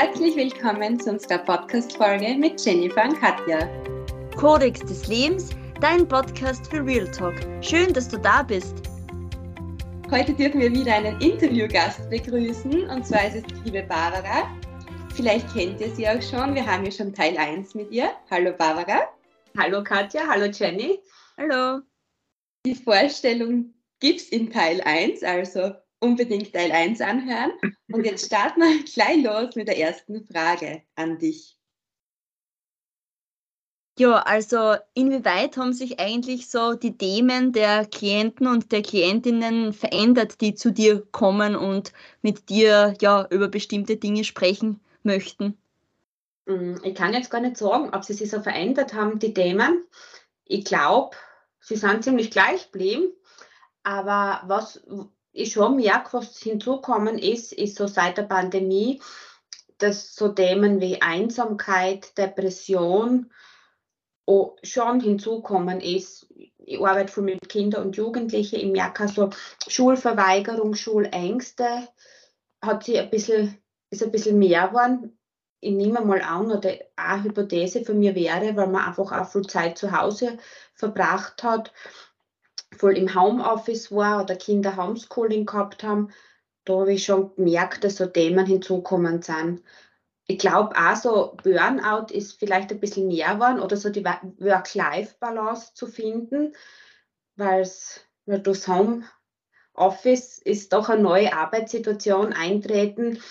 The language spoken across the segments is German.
Herzlich willkommen zu unserer Podcast-Folge mit Jennifer und Katja. Kodex des Lebens, dein Podcast für Real Talk. Schön, dass du da bist. Heute dürfen wir wieder einen Interviewgast begrüßen und zwar ist es die liebe Barbara. Vielleicht kennt ihr sie auch schon, wir haben ja schon Teil 1 mit ihr. Hallo Barbara. Hallo Katja, hallo Jenny. Hallo. Die Vorstellung gibt es in Teil 1, also unbedingt Teil 1 anhören. Und jetzt starten wir gleich los mit der ersten Frage an dich. Ja, also inwieweit haben sich eigentlich so die Themen der Klienten und der Klientinnen verändert, die zu dir kommen und mit dir ja über bestimmte Dinge sprechen möchten? Hm, ich kann jetzt gar nicht sagen, ob sie sich so verändert haben, die Themen. Ich glaube, sie sind ziemlich gleich geblieben. Aber was ich schon merke, was hinzukommen ist, ist so seit der Pandemie, dass so Themen wie Einsamkeit, Depression oh, schon hinzukommen ist. Ich arbeite viel mit Kindern und Jugendlichen. Ich merke also Schulverweigerung, Schulängste hat sie ein bisschen, ist ein bisschen mehr geworden. Ich nehme mal an, oder eine Hypothese von mir wäre, weil man einfach auch viel Zeit zu Hause verbracht hat, voll im Homeoffice war oder Kinder Homeschooling gehabt haben, da habe ich schon gemerkt, dass so Themen hinzukommen sind. Ich glaube auch so Burnout ist vielleicht ein bisschen mehr geworden oder so die Work-Life-Balance zu finden, weil durchs Homeoffice ist doch eine neue Arbeitssituation eintreten,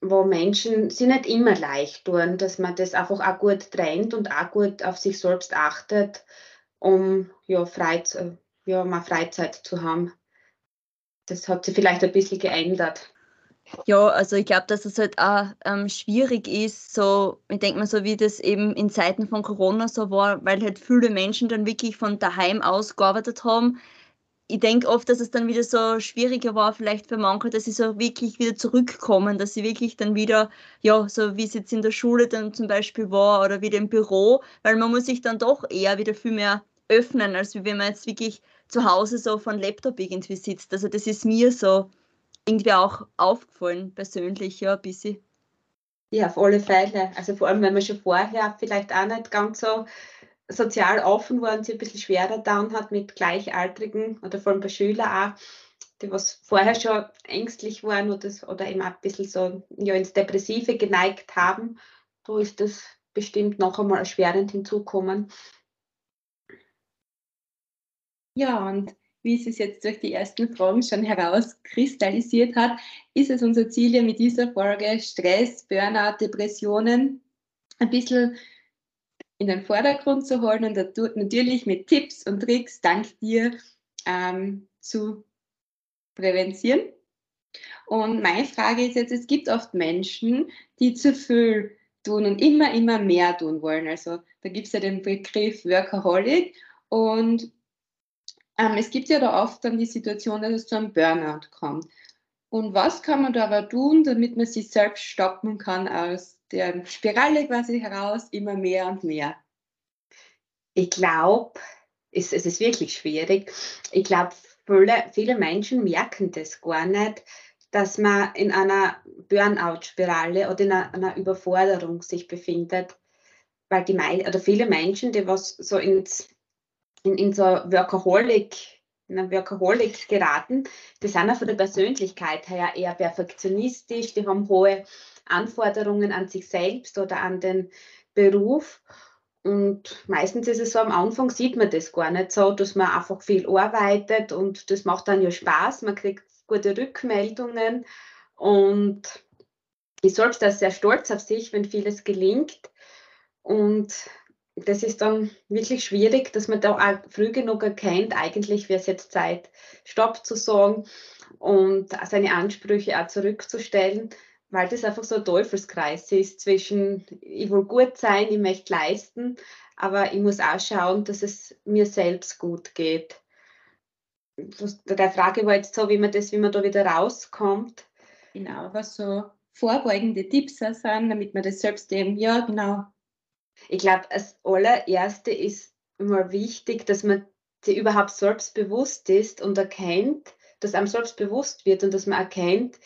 wo Menschen sie nicht immer leicht tun, dass man das einfach auch gut trennt und auch gut auf sich selbst achtet, um ja, frei zu, ja, mal Freizeit zu haben. Das hat sich vielleicht ein bisschen geändert. Ja, also ich glaube, dass es halt auch ähm, schwierig ist, so, ich denke mal so, wie das eben in Zeiten von Corona so war, weil halt viele Menschen dann wirklich von daheim aus gearbeitet haben. Ich denke oft, dass es dann wieder so schwieriger war, vielleicht für manche, dass sie so wirklich wieder zurückkommen, dass sie wirklich dann wieder, ja, so wie es jetzt in der Schule dann zum Beispiel war oder wieder im Büro, weil man muss sich dann doch eher wieder viel mehr öffnen, als wenn man jetzt wirklich zu Hause so von Laptop irgendwie sitzt. Also das ist mir so irgendwie auch aufgefallen, persönlich, ja, ein bisschen. Ja, auf alle Fälle. Also vor allem, wenn man schon vorher vielleicht auch nicht ganz so sozial offen war und sich ein bisschen schwerer down hat mit Gleichaltrigen oder vor allem bei Schülern auch, die was vorher schon ängstlich waren oder, oder eben auch ein bisschen so ja, ins Depressive geneigt haben, da ist das bestimmt noch einmal erschwerend hinzukommen. Ja, und wie es sich jetzt durch die ersten Fragen schon herauskristallisiert hat, ist es unser Ziel ja mit dieser Folge Stress, Burnout, Depressionen ein bisschen in den Vordergrund zu holen und natürlich mit Tipps und Tricks dank dir ähm, zu präventieren. Und meine Frage ist jetzt, es gibt oft Menschen, die zu viel tun und immer, immer mehr tun wollen. Also da gibt es ja den Begriff Workaholic und es gibt ja da oft dann die Situation, dass es zu einem Burnout kommt. Und was kann man da aber tun, damit man sich selbst stoppen kann aus der Spirale quasi heraus, immer mehr und mehr? Ich glaube, es, es ist wirklich schwierig. Ich glaube, viele, viele Menschen merken das gar nicht, dass man in einer Burnout-Spirale oder in einer, einer, Überforderung sich befindet. Weil die oder viele Menschen, die was so ins in, in so Workaholic, in einen Workaholic geraten, die sind auch von der Persönlichkeit her eher perfektionistisch, die haben hohe Anforderungen an sich selbst oder an den Beruf. Und meistens ist es so, am Anfang sieht man das gar nicht so, dass man einfach viel arbeitet und das macht dann ja Spaß, man kriegt gute Rückmeldungen und ich selbst da sehr stolz auf sich, wenn vieles gelingt. Und das ist dann wirklich schwierig, dass man da auch früh genug erkennt, eigentlich wäre es jetzt Zeit, Stopp zu sagen und seine Ansprüche auch zurückzustellen, weil das einfach so ein Teufelskreis ist zwischen, ich will gut sein, ich möchte leisten, aber ich muss auch schauen, dass es mir selbst gut geht. der Frage war jetzt so, wie man das, wie man da wieder rauskommt. Genau, was so vorbeugende Tipps sind, damit man das selbst eben, ja, genau, ich glaube, das allererste ist immer wichtig, dass man sich überhaupt selbstbewusst ist und erkennt, dass einem selbst bewusst wird und dass man erkennt,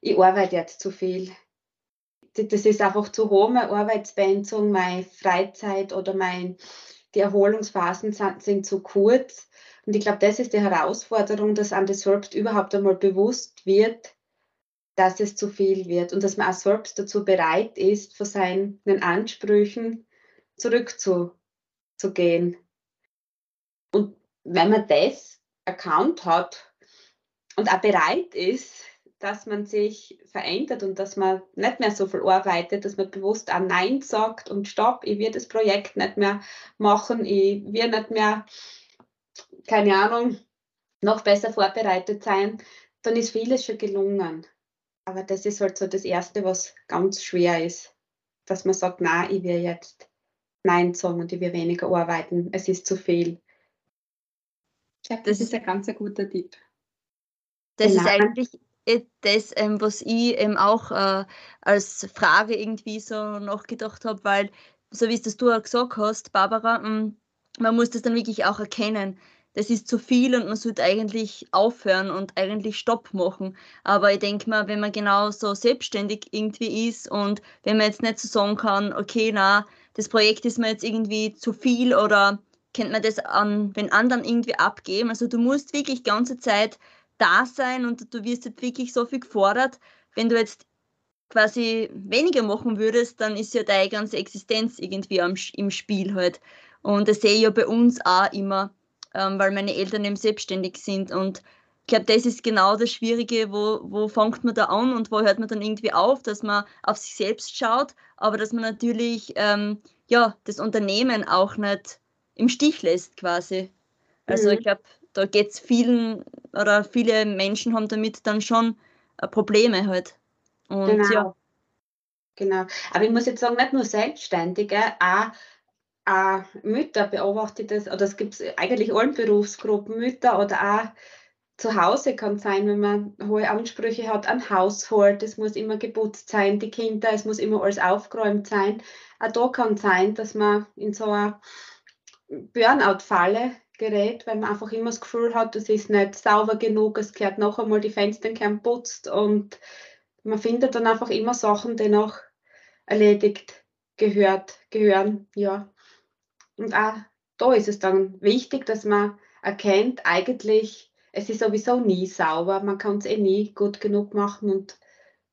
ich arbeite jetzt zu viel. das ist einfach zu hohe Arbeitspensum, meine Freizeit oder mein, die Erholungsphasen sind, sind zu kurz. Und ich glaube, das ist die Herausforderung, dass einem das selbst überhaupt einmal bewusst wird, dass es zu viel wird und dass man auch selbst dazu bereit ist, von seinen Ansprüchen zurückzugehen. Und wenn man das erkannt hat und auch bereit ist, dass man sich verändert und dass man nicht mehr so viel arbeitet, dass man bewusst auch Nein sagt und Stopp, ich will das Projekt nicht mehr machen, ich will nicht mehr, keine Ahnung, noch besser vorbereitet sein, dann ist vieles schon gelungen. Aber das ist halt so das Erste, was ganz schwer ist, dass man sagt, nein, ich will jetzt Nein sagen und ich will weniger arbeiten, es ist zu viel. Ich glaube, das, das ist ein ganz guter Tipp. Das genau. ist eigentlich das, ähm, was ich eben auch äh, als Frage irgendwie so nachgedacht habe, weil, so wie es das du auch gesagt hast, Barbara, mm, man muss das dann wirklich auch erkennen. Das ist zu viel und man sollte eigentlich aufhören und eigentlich Stopp machen. Aber ich denke mal, wenn man genau so selbstständig irgendwie ist und wenn man jetzt nicht so sagen kann, okay, na, das Projekt ist mir jetzt irgendwie zu viel oder kennt man das an den anderen irgendwie abgeben. Also du musst wirklich ganze Zeit da sein und du wirst jetzt wirklich so viel gefordert. Wenn du jetzt quasi weniger machen würdest, dann ist ja deine ganze Existenz irgendwie am, im Spiel halt. Und das sehe ich ja bei uns auch immer, ähm, weil meine Eltern eben selbstständig sind. Und ich glaube, das ist genau das Schwierige, wo, wo fängt man da an und wo hört man dann irgendwie auf, dass man auf sich selbst schaut, aber dass man natürlich ähm, ja, das Unternehmen auch nicht im Stich lässt quasi. Also mhm. ich glaube, da geht es vielen oder viele Menschen haben damit dann schon äh, Probleme halt. Und genau. ja. Genau. Aber ich muss jetzt sagen, nicht nur Selbstständige, auch, auch Mütter beobachte das, oder es gibt eigentlich allen Berufsgruppen, Mütter oder auch zu Hause kann sein, wenn man hohe Ansprüche hat an Haushalt, es muss immer geputzt sein, die Kinder, es muss immer alles aufgeräumt sein. Auch da kann sein, dass man in so einer Burnout-Falle gerät, weil man einfach immer das Gefühl hat, das ist nicht sauber genug, es gehört noch einmal, die Fenster gehören putzt und man findet dann einfach immer Sachen, die noch erledigt gehört, gehören, ja. Und auch da ist es dann wichtig, dass man erkennt, eigentlich, es ist sowieso nie sauber, man kann es eh nie gut genug machen und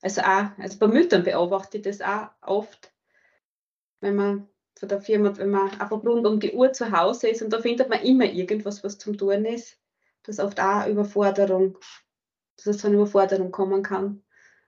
also auch, also bei Müttern beobachte ich das auch oft, wenn man von der Firma, wenn man einfach rund um die Uhr zu Hause ist und da findet man immer irgendwas, was zum Tun ist. Das ist oft auch Überforderung, dass es zu einer Überforderung kommen kann.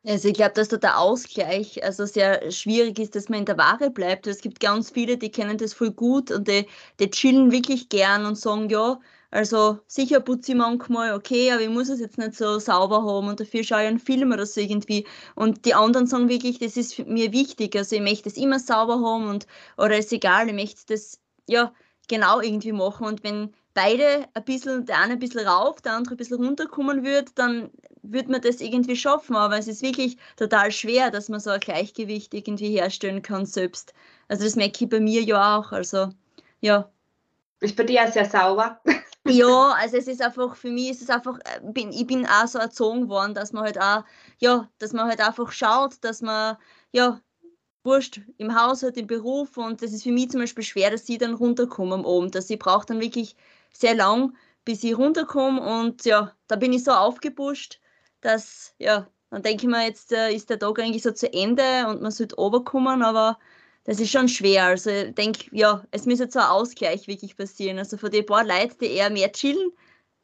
Also ich glaube, dass da der Ausgleich also sehr schwierig ist, dass man in der Ware bleibt. Es gibt ganz viele, die kennen das voll gut und die, die chillen wirklich gern und sagen, ja, also sicher putze ich manchmal, okay, aber ich muss es jetzt nicht so sauber haben und dafür schaue ich einen Film oder so irgendwie. Und die anderen sagen wirklich, das ist mir wichtig. Also ich möchte es immer sauber haben und oder ist egal, ich möchte das ja genau irgendwie machen. Und wenn beide ein bisschen, der eine ein bisschen rauf, der andere ein bisschen runterkommen wird, dann wird man das irgendwie schaffen. Aber es ist wirklich total schwer, dass man so ein Gleichgewicht irgendwie herstellen kann selbst. Also das merke ich bei mir ja auch. Also ja. Ist bei dir sehr sauber. Ja, also es ist einfach, für mich ist es einfach, äh, bin, ich bin auch so erzogen worden, dass man halt auch, ja, dass man halt einfach schaut, dass man, ja, wurscht, im Haushalt, im Beruf und das ist für mich zum Beispiel schwer, dass ich dann runterkomme am Abend. Dass ich brauche dann wirklich sehr lang, bis ich runterkomme und ja, da bin ich so aufgepusht, dass, ja, dann denke ich mir, jetzt äh, ist der Tag eigentlich so zu Ende und man sollte runterkommen, aber das ist schon schwer. Also ich denke, ja, es jetzt so ein Ausgleich wirklich passieren. Also von den paar Leuten, die eher mehr chillen,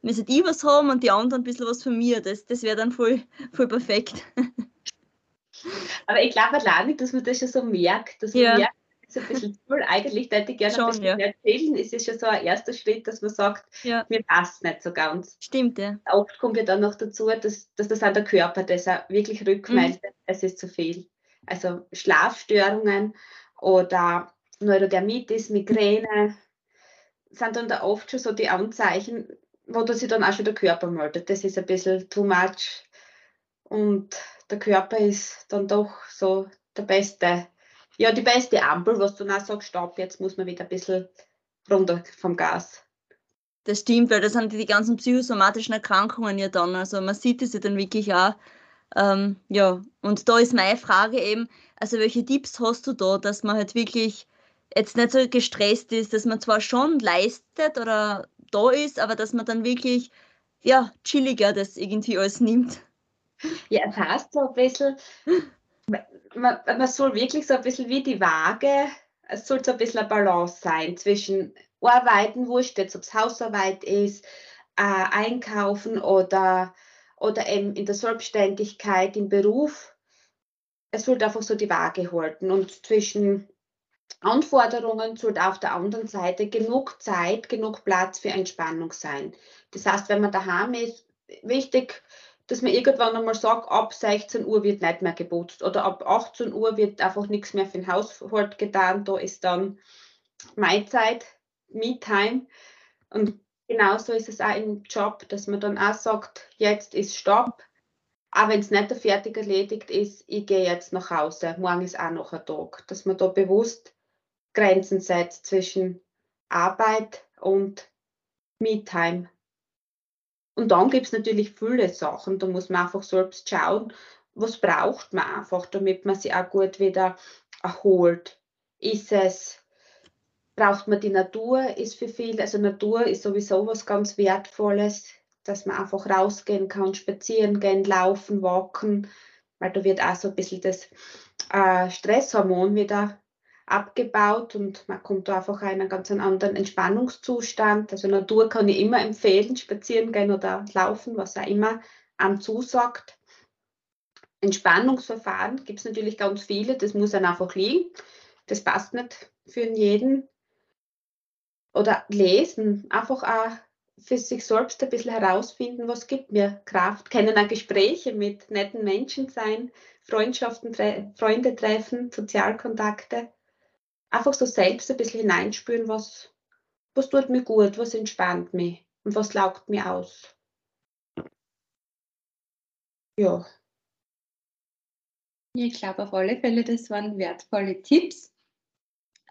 müssen die was haben und die anderen ein bisschen was von mir. Das, das wäre dann voll, voll perfekt. Aber ich glaube allein nicht, dass man das schon so merkt, dass man ja. merkt, ist ein bisschen cool. Eigentlich hätte ich gerne schon, ein bisschen ja. erzählen. Es ist schon so ein erster Schritt, dass man sagt, ja. mir passt nicht so ganz. Stimmt, ja. Oft kommt ja dann noch dazu, dass, dass das an der Körper das auch wirklich rückmeldet, mhm. es ist zu viel. Also Schlafstörungen oder Neurodermitis, Migräne, sind dann da oft schon so die Anzeichen, wo du sich dann auch schon der Körper meldet. Das ist ein bisschen too much. Und der Körper ist dann doch so der beste, ja, die beste Ampel, was du dann sagst, stopp, jetzt muss man wieder ein bisschen runter vom Gas. Das stimmt, weil das sind die ganzen psychosomatischen Erkrankungen ja dann. Also man sieht es ja dann wirklich auch. Ähm, ja, und da ist meine Frage eben, Also welche Tipps hast du da, dass man halt wirklich jetzt nicht so gestresst ist, dass man zwar schon leistet oder da ist, aber dass man dann wirklich ja, chilliger das irgendwie alles nimmt? Ja, es heißt so ein bisschen, man, man soll wirklich so ein bisschen wie die Waage, es soll so ein bisschen eine Balance sein zwischen Arbeiten, wurscht jetzt, ob es Hausarbeit ist, äh, Einkaufen oder, oder eben in der Selbstständigkeit, im Beruf. Es sollte einfach so die Waage halten und zwischen Anforderungen sollte auf der anderen Seite genug Zeit, genug Platz für Entspannung sein. Das heißt, wenn man daheim ist, wichtig, dass man irgendwann einmal sagt, ab 16 Uhr wird nicht mehr geputzt oder ab 18 Uhr wird einfach nichts mehr für den Haushalt getan. Da ist dann Maizeit, Me-Time. Und genauso ist es auch im Job, dass man dann auch sagt, jetzt ist Stopp. Auch wenn es nicht fertig erledigt ist, ich gehe jetzt nach Hause. Morgen ist auch noch ein Tag. Dass man da bewusst Grenzen setzt zwischen Arbeit und Me-Time. Und dann gibt es natürlich viele Sachen, da muss man einfach selbst schauen, was braucht man einfach, damit man sich auch gut wieder erholt. Ist es, braucht man die Natur, ist für viele, also Natur ist sowieso was ganz Wertvolles, dass man einfach rausgehen kann, spazieren gehen, laufen, walken, weil da wird auch so ein bisschen das äh, Stresshormon wieder abgebaut und man kommt da einfach in einen ganz anderen Entspannungszustand. Also Natur kann ich immer empfehlen, spazieren gehen oder laufen, was auch immer einem zusagt. Entspannungsverfahren gibt es natürlich ganz viele, das muss dann einfach liegen. Das passt nicht für jeden. Oder lesen, einfach auch für sich selbst ein bisschen herausfinden, was gibt mir Kraft. Können auch Gespräche mit netten Menschen sein, Freundschaften, Freunde treffen, Sozialkontakte einfach so selbst ein bisschen hineinspüren, was, was tut mir gut, was entspannt mich und was laugt mir aus. Ja. Ich glaube auf alle Fälle, das waren wertvolle Tipps.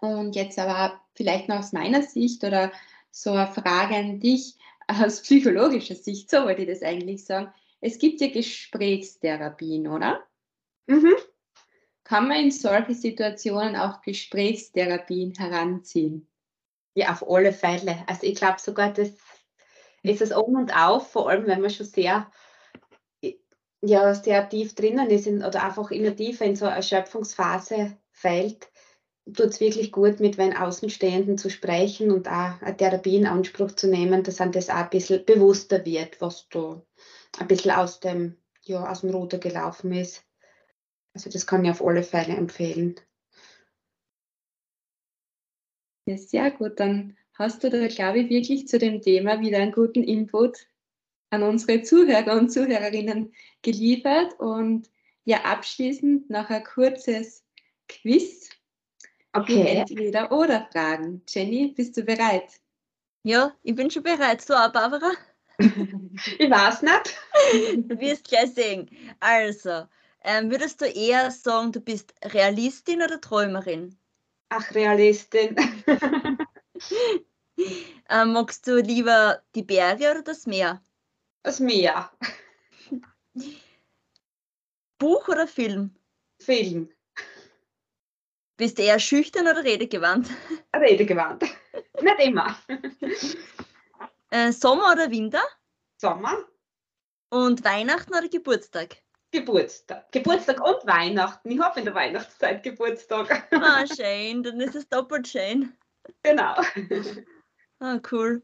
Und jetzt aber vielleicht noch aus meiner Sicht oder so eine Frage an dich aus psychologischer Sicht, so wollte ich das eigentlich sagen. Es gibt ja Gesprächstherapien, oder? Mhm kann man in solche Situationen auch Gesprächstherapien heranziehen? Ja, auf alle Fälle. Also ich glaube sogar, das ist es um und auf, vor allem wenn man schon sehr, ja, sehr tief drinnen ist in, oder einfach immer tiefer in so eine Erschöpfungsphase fällt, tut es wirklich gut, mit wenn Außenstehenden zu sprechen und auch eine Therapie in Anspruch zu nehmen, dass einem das auch ein bisschen bewusster wird, was da ein bisschen aus dem, ja, aus dem Ruder gelaufen ist. Also das kann ich auf alle Fälle empfehlen. Ja, sehr gut. Dann hast du da, glaube ich, wirklich zu dem Thema wieder einen guten Input an unsere Zuhörer und Zuhörerinnen geliefert. Und ja, abschließend noch ein kurzes Quiz. Okay. Entweder oder Fragen. Jenny, bist du bereit? Ja, ich bin schon bereit. Auch, Barbara? ich weiß nicht. Du wirst gleich sehen. Also, ähm, würdest du eher sagen, du bist Realistin oder Träumerin? Ach, Realistin. ähm, magst du lieber die Berge oder das Meer? Das Meer. Buch oder Film? Film. Bist du eher schüchtern oder redegewandt? Redegewandt. Nicht immer. Äh, Sommer oder Winter? Sommer. Und Weihnachten oder Geburtstag? Geburtstag. Geburtstag und Weihnachten. Ich habe in der Weihnachtszeit Geburtstag. Ah, schön. Dann ist es doppelt schön. Genau. Ah, cool.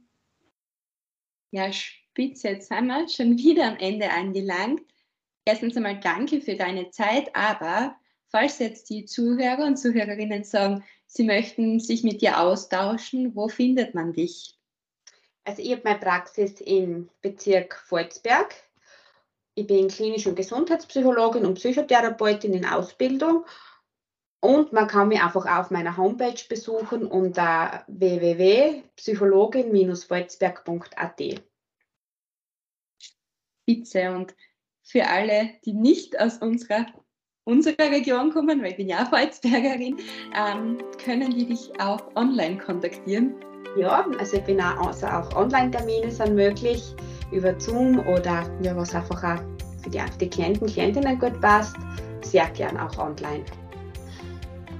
Ja, spitze. Jetzt sind wir schon wieder am Ende angelangt. Erstens einmal danke für deine Zeit, aber falls jetzt die Zuhörer und Zuhörerinnen sagen, sie möchten sich mit dir austauschen, wo findet man dich? Also ich habe meine Praxis im Bezirk Volzberg ich bin klinische und Gesundheitspsychologin und Psychotherapeutin in Ausbildung. Und man kann mich einfach auf meiner Homepage besuchen unter www.psychologin-volzberg.at. Spitze. Und für alle, die nicht aus unserer, unserer Region kommen, weil ich bin ja auch Volzbergerin, ähm, können die dich auch online kontaktieren? Ja, also ich bin auch, also auch Online-Termine sind möglich über Zoom oder ja, was einfach auch für die, die Klienten, Klientinnen gut passt, sehr gern auch online.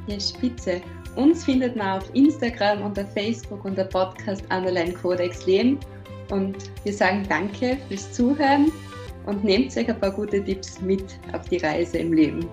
Ja, spitze. Uns findet man auf Instagram und auf Facebook unter Podcast Underline Codex Leben. Und wir sagen danke fürs Zuhören und nehmt euch ein paar gute Tipps mit auf die Reise im Leben.